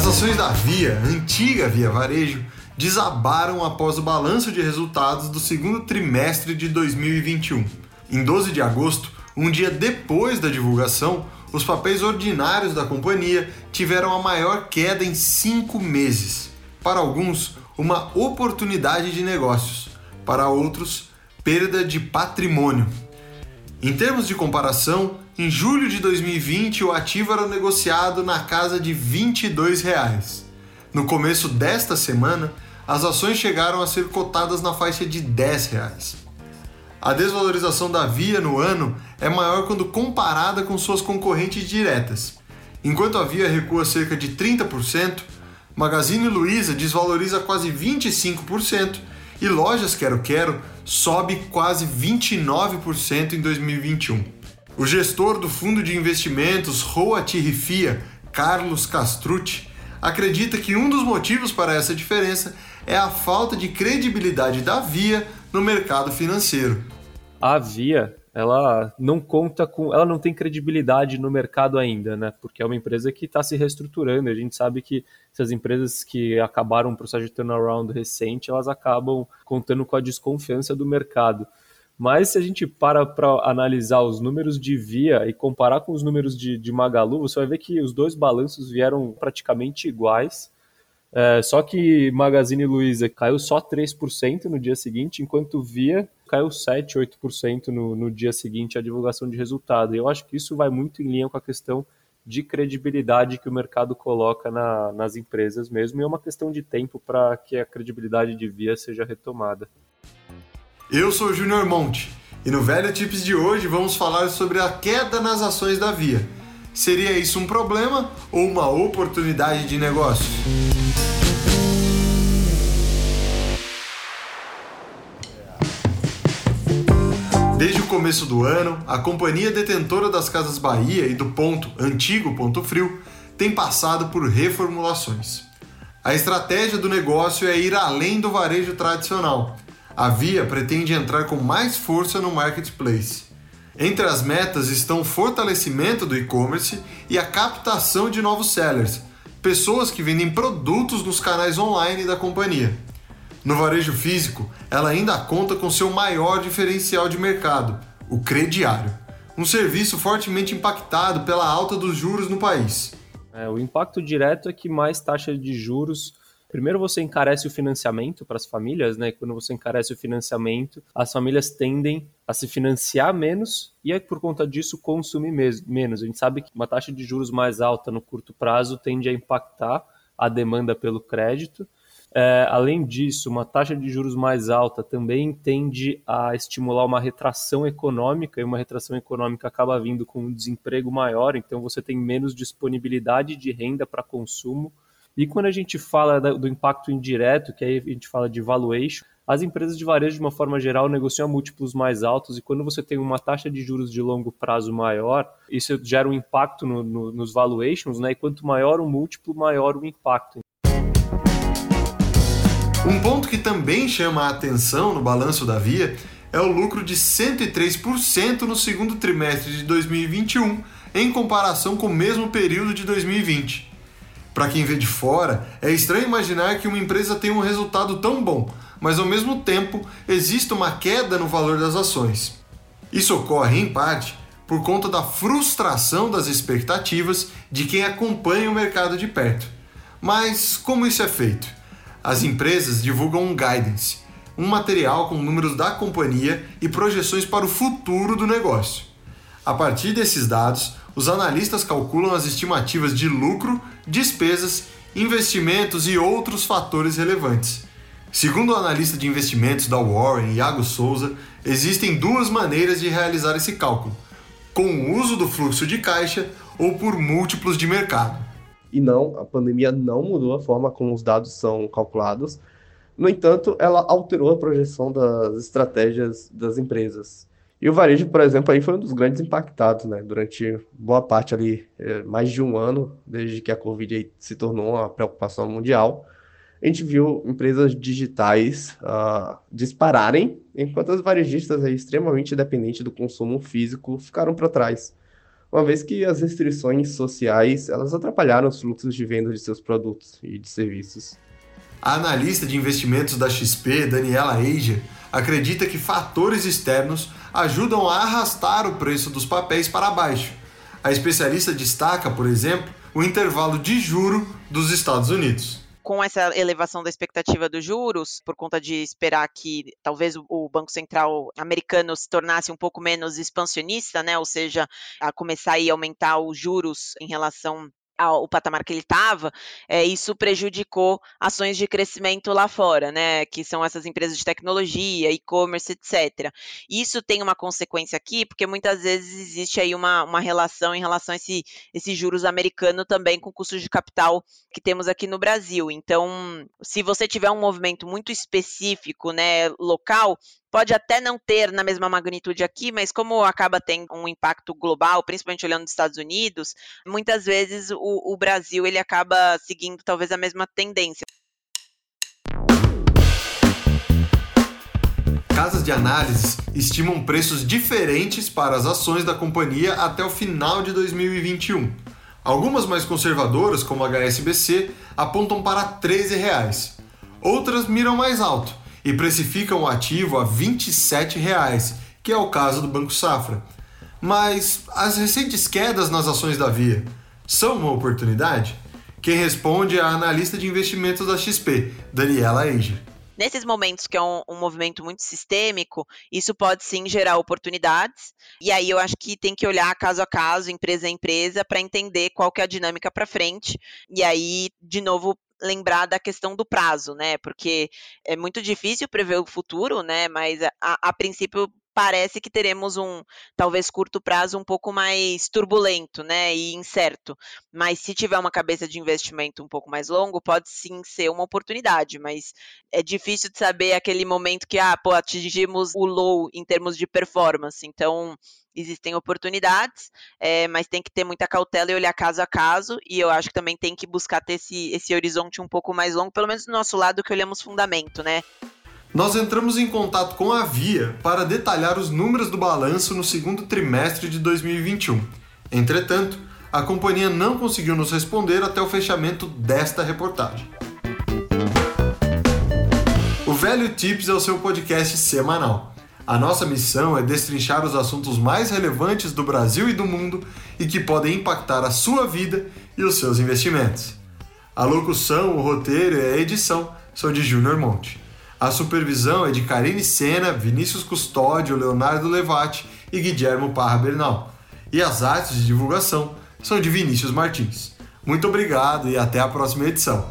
As ações da Via, antiga Via Varejo, desabaram após o balanço de resultados do segundo trimestre de 2021. Em 12 de agosto, um dia depois da divulgação, os papéis ordinários da companhia tiveram a maior queda em cinco meses. Para alguns, uma oportunidade de negócios, para outros, perda de patrimônio. Em termos de comparação, em julho de 2020 o ativo era negociado na casa de 22 reais. No começo desta semana, as ações chegaram a ser cotadas na faixa de 10 reais. A desvalorização da Via no ano é maior quando comparada com suas concorrentes diretas. Enquanto a Via recua cerca de 30%, Magazine Luiza desvaloriza quase 25% e Lojas Quero Quero sobe quase 29% em 2021. O gestor do fundo de investimentos Roa Tirrifia, Carlos Castrucci, acredita que um dos motivos para essa diferença é a falta de credibilidade da Via no mercado financeiro. A Via, ela não conta com, ela não tem credibilidade no mercado ainda, né? Porque é uma empresa que está se reestruturando. A gente sabe que essas empresas que acabaram um processo de turnaround recente, elas acabam contando com a desconfiança do mercado. Mas se a gente para para analisar os números de Via e comparar com os números de, de Magalu, você vai ver que os dois balanços vieram praticamente iguais. É, só que Magazine Luiza caiu só 3% no dia seguinte, enquanto Via caiu 7, 8% no, no dia seguinte à divulgação de resultado. E eu acho que isso vai muito em linha com a questão de credibilidade que o mercado coloca na, nas empresas mesmo, e é uma questão de tempo para que a credibilidade de Via seja retomada. Eu sou o Júnior Monte, e no Velho Tips de hoje vamos falar sobre a queda nas ações da Via. Seria isso um problema ou uma oportunidade de negócio? Desde o começo do ano, a companhia detentora das Casas Bahia e do ponto antigo Ponto Frio tem passado por reformulações. A estratégia do negócio é ir além do varejo tradicional. A Via pretende entrar com mais força no marketplace. Entre as metas estão o fortalecimento do e-commerce e a captação de novos sellers, pessoas que vendem produtos nos canais online da companhia. No varejo físico, ela ainda conta com seu maior diferencial de mercado, o crediário, um serviço fortemente impactado pela alta dos juros no país. É, o impacto direto é que mais taxa de juros. Primeiro você encarece o financiamento para as famílias, né? Quando você encarece o financiamento, as famílias tendem a se financiar menos e aí por conta disso consumir menos. A gente sabe que uma taxa de juros mais alta no curto prazo tende a impactar a demanda pelo crédito é, além disso, uma taxa de juros mais alta também tende a estimular uma retração econômica, e uma retração econômica acaba vindo com um desemprego maior, então você tem menos disponibilidade de renda para consumo. E quando a gente fala do impacto indireto, que aí a gente fala de valuation, as empresas de varejo, de uma forma geral, negociam múltiplos mais altos e quando você tem uma taxa de juros de longo prazo maior, isso gera um impacto no, no, nos valuations, né? E quanto maior o múltiplo, maior o impacto. Um ponto que também chama a atenção no balanço da Via é o lucro de 103% no segundo trimestre de 2021 em comparação com o mesmo período de 2020. Para quem vê de fora, é estranho imaginar que uma empresa tenha um resultado tão bom, mas ao mesmo tempo existe uma queda no valor das ações. Isso ocorre, em parte, por conta da frustração das expectativas de quem acompanha o mercado de perto. Mas como isso é feito? as empresas divulgam um guidance, um material com números da companhia e projeções para o futuro do negócio. A partir desses dados, os analistas calculam as estimativas de lucro, despesas, investimentos e outros fatores relevantes. Segundo o analista de investimentos da Warren, Iago Souza, existem duas maneiras de realizar esse cálculo: com o uso do fluxo de caixa ou por múltiplos de mercado. E não, a pandemia não mudou a forma como os dados são calculados. No entanto, ela alterou a projeção das estratégias das empresas. E o varejo, por exemplo, aí foi um dos grandes impactados, né? Durante boa parte ali, é, mais de um ano, desde que a Covid se tornou uma preocupação mundial, a gente viu empresas digitais uh, dispararem, enquanto as varejistas aí, extremamente dependentes do consumo físico ficaram para trás. uma vez que as restrições sociais elas atrapalharam os fluxos de venda de seus produtos e de serviços. A analista de investimentos da XP, Daniela Ager, acredita que fatores externos ajudam a arrastar o preço dos papéis para baixo. A especialista destaca, por exemplo, o intervalo de juro dos Estados Unidos com essa elevação da expectativa dos juros, por conta de esperar que talvez o Banco Central americano se tornasse um pouco menos expansionista, né? Ou seja, a começar a aumentar os juros em relação ao patamar que ele estava, é, isso prejudicou ações de crescimento lá fora, né? Que são essas empresas de tecnologia, e-commerce, etc. Isso tem uma consequência aqui, porque muitas vezes existe aí uma, uma relação em relação a esse, esse juros americano também com custos de capital que temos aqui no Brasil. Então, se você tiver um movimento muito específico, né, local, pode até não ter na mesma magnitude aqui, mas como acaba tendo um impacto global, principalmente olhando os Estados Unidos, muitas vezes o, o Brasil ele acaba seguindo talvez a mesma tendência. Casas de análise estimam preços diferentes para as ações da companhia até o final de 2021. Algumas mais conservadoras, como a HSBC, apontam para 13 reais. Outras miram mais alto, e precificam o ativo a 27 reais, que é o caso do Banco Safra. Mas as recentes quedas nas ações da Via são uma oportunidade? Quem responde é a analista de investimentos da XP, Daniela Eger. Nesses momentos que é um, um, movimento muito sistêmico, isso pode sim gerar oportunidades. E aí eu acho que tem que olhar caso a caso, empresa a empresa, para entender qual que é a dinâmica para frente. E aí, de novo, lembrar da questão do prazo, né? Porque é muito difícil prever o futuro, né? Mas a, a princípio parece que teremos um talvez curto prazo um pouco mais turbulento, né, e incerto. Mas se tiver uma cabeça de investimento um pouco mais longo, pode sim ser uma oportunidade, mas é difícil de saber aquele momento que ah, pô, atingimos o low em termos de performance. Então, existem oportunidades, é, mas tem que ter muita cautela e olhar caso a caso, e eu acho que também tem que buscar ter esse, esse horizonte um pouco mais longo, pelo menos do nosso lado que olhamos fundamento, né? Nós entramos em contato com a Via para detalhar os números do balanço no segundo trimestre de 2021. Entretanto, a companhia não conseguiu nos responder até o fechamento desta reportagem. O Velho Tips é o seu podcast semanal. A nossa missão é destrinchar os assuntos mais relevantes do Brasil e do mundo e que podem impactar a sua vida e os seus investimentos. A locução, o roteiro e a edição são de Júnior Monte. A supervisão é de Karine Sena, Vinícius Custódio, Leonardo Levati e Guilhermo Parra Bernal. E as artes de divulgação são de Vinícius Martins. Muito obrigado e até a próxima edição.